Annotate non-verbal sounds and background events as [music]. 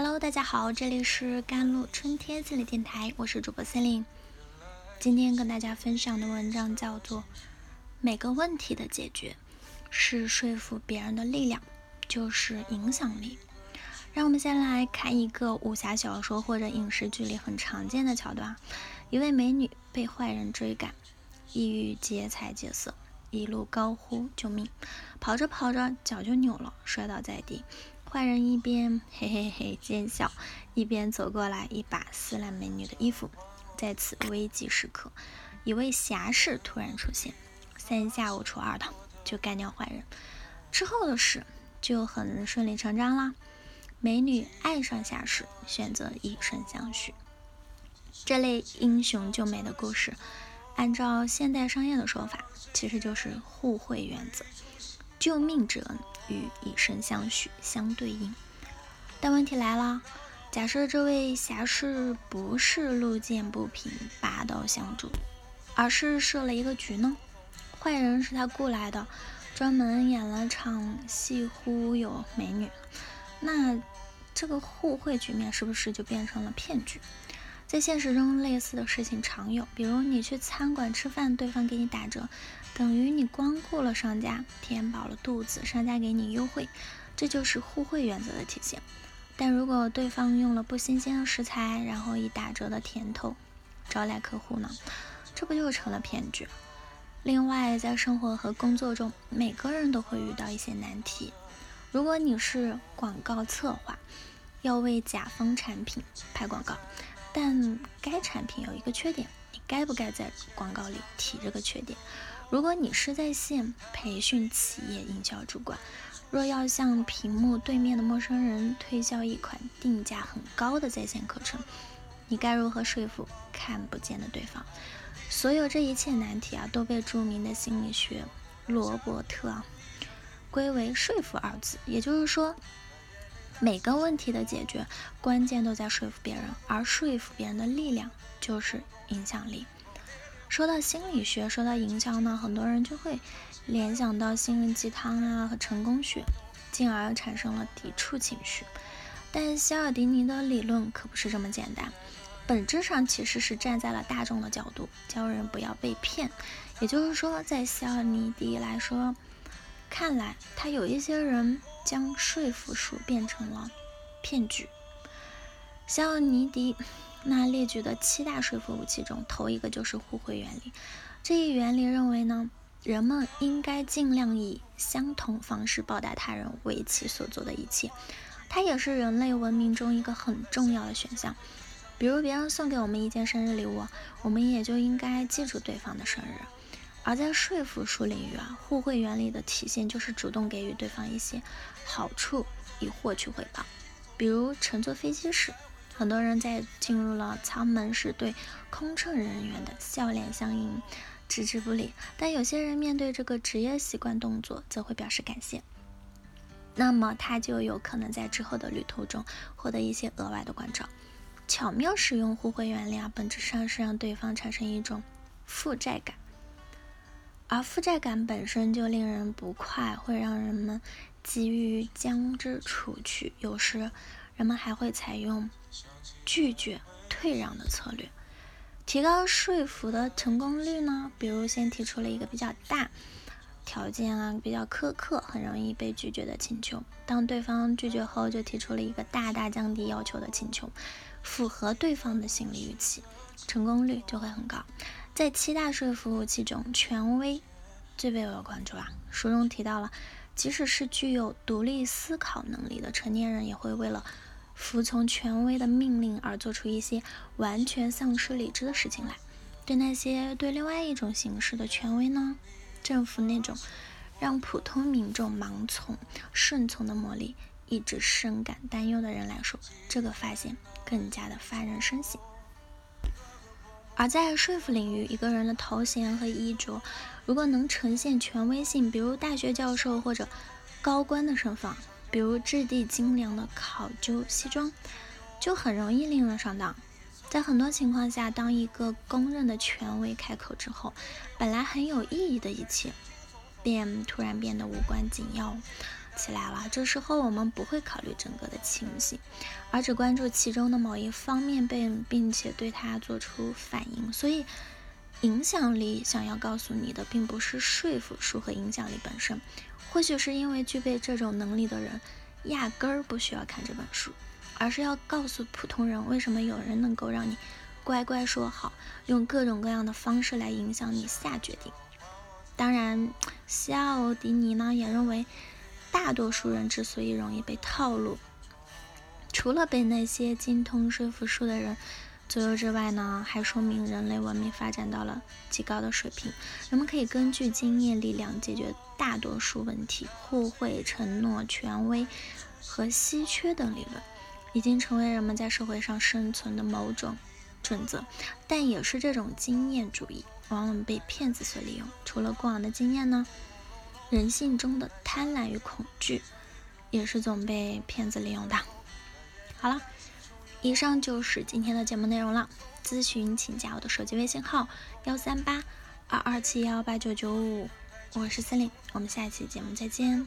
Hello，大家好，这里是甘露春天心理电台，我是主播森林。今天跟大家分享的文章叫做《每个问题的解决是说服别人的力量，就是影响力》。让我们先来看一个武侠小说或者影视剧里很常见的桥段：一位美女被坏人追赶，意欲劫财劫色，一路高呼救命，跑着跑着脚就扭了，摔倒在地。坏人一边 [laughs] 嘿嘿嘿奸笑，一边走过来，一把撕烂美女的衣服。在此危急时刻，一位侠士突然出现，三下五除二的就干掉坏人。之后的事就很顺理成章啦。美女爱上侠士，选择以身相许。这类英雄救美的故事，按照现代商业的说法，其实就是互惠原则。救命之恩与以身相许相对应，但问题来了，假设这位侠士不是路见不平拔刀相助，而是设了一个局呢？坏人是他雇来的，专门演了场戏忽悠美女，那这个互惠局面是不是就变成了骗局？在现实中，类似的事情常有，比如你去餐馆吃饭，对方给你打折，等于你光顾了商家，填饱了肚子，商家给你优惠，这就是互惠原则的体现。但如果对方用了不新鲜的食材，然后以打折的甜头招来客户呢？这不就成了骗局？另外，在生活和工作中，每个人都会遇到一些难题。如果你是广告策划，要为甲方产品拍广告。但该产品有一个缺点，你该不该在广告里提这个缺点？如果你是在线培训企业营销主管，若要向屏幕对面的陌生人推销一款定价很高的在线课程，你该如何说服看不见的对方？所有这一切难题啊，都被著名的心理学罗伯特归为“说服”二字，也就是说。每个问题的解决关键都在说服别人，而说服别人的力量就是影响力。说到心理学，说到营销呢，很多人就会联想到心灵鸡汤啊和成功学，进而产生了抵触情绪。但希尔迪尼的理论可不是这么简单，本质上其实是站在了大众的角度，教人不要被骗。也就是说，在希尔尼迪来说，看来他有一些人。将说服术变成了骗局。肖尼迪那列举的七大说服武器中，头一个就是互惠原理。这一原理认为呢，人们应该尽量以相同方式报答他人为其所做的一切。它也是人类文明中一个很重要的选项。比如别人送给我们一件生日礼物，我们也就应该记住对方的生日。而在说服术领域啊，互惠原理的体现就是主动给予对方一些好处，以获取回报。比如乘坐飞机时，很多人在进入了舱门时对空乘人员的笑脸相迎，置之不理；但有些人面对这个职业习惯动作，则会表示感谢。那么他就有可能在之后的旅途中获得一些额外的关照。巧妙使用互惠原理啊，本质上是让对方产生一种负债感。而负债感本身就令人不快，会让人们急于将之除去。有时，人们还会采用拒绝、退让的策略，提高说服的成功率呢？比如，先提出了一个比较大条件啊，比较苛刻、很容易被拒绝的请求，当对方拒绝后，就提出了一个大大降低要求的请求，符合对方的心理预期，成功率就会很高。在七大税服务器中，权威最被我关注啊。书中提到了，即使是具有独立思考能力的成年人，也会为了服从权威的命令而做出一些完全丧失理智的事情来。对那些对另外一种形式的权威呢，政府那种让普通民众盲从、顺从的魔力，一直深感担忧的人来说，这个发现更加的发人深省。而在说服领域，一个人的头衔和衣着，如果能呈现权威性，比如大学教授或者高官的身份，比如质地精良的考究西装，就很容易令人上当。在很多情况下，当一个公认的权威开口之后，本来很有意义的一切，便突然变得无关紧要。起来了。这时候我们不会考虑整个的情形，而只关注其中的某一方面并并且对它做出反应。所以，影响力想要告诉你的，并不是说服术和影响力本身。或许是因为具备这种能力的人，压根儿不需要看这本书，而是要告诉普通人，为什么有人能够让你乖乖说好，用各种各样的方式来影响你下决定。当然，西奥迪尼呢也认为，大多数人之所以容易被套路，除了被那些精通说服术的人左右之外呢，还说明人类文明发展到了极高的水平。人们可以根据经验力量解决大多数问题，互惠、承诺、权威和稀缺等理论，已经成为人们在社会上生存的某种准则。但也是这种经验主义。往往被骗子所利用。除了过往的经验呢，人性中的贪婪与恐惧也是总被骗子利用的。好了，以上就是今天的节目内容了。咨询请加我的手机微信号：幺三八二二七幺八九九五，我是森林，我们下期节目再见。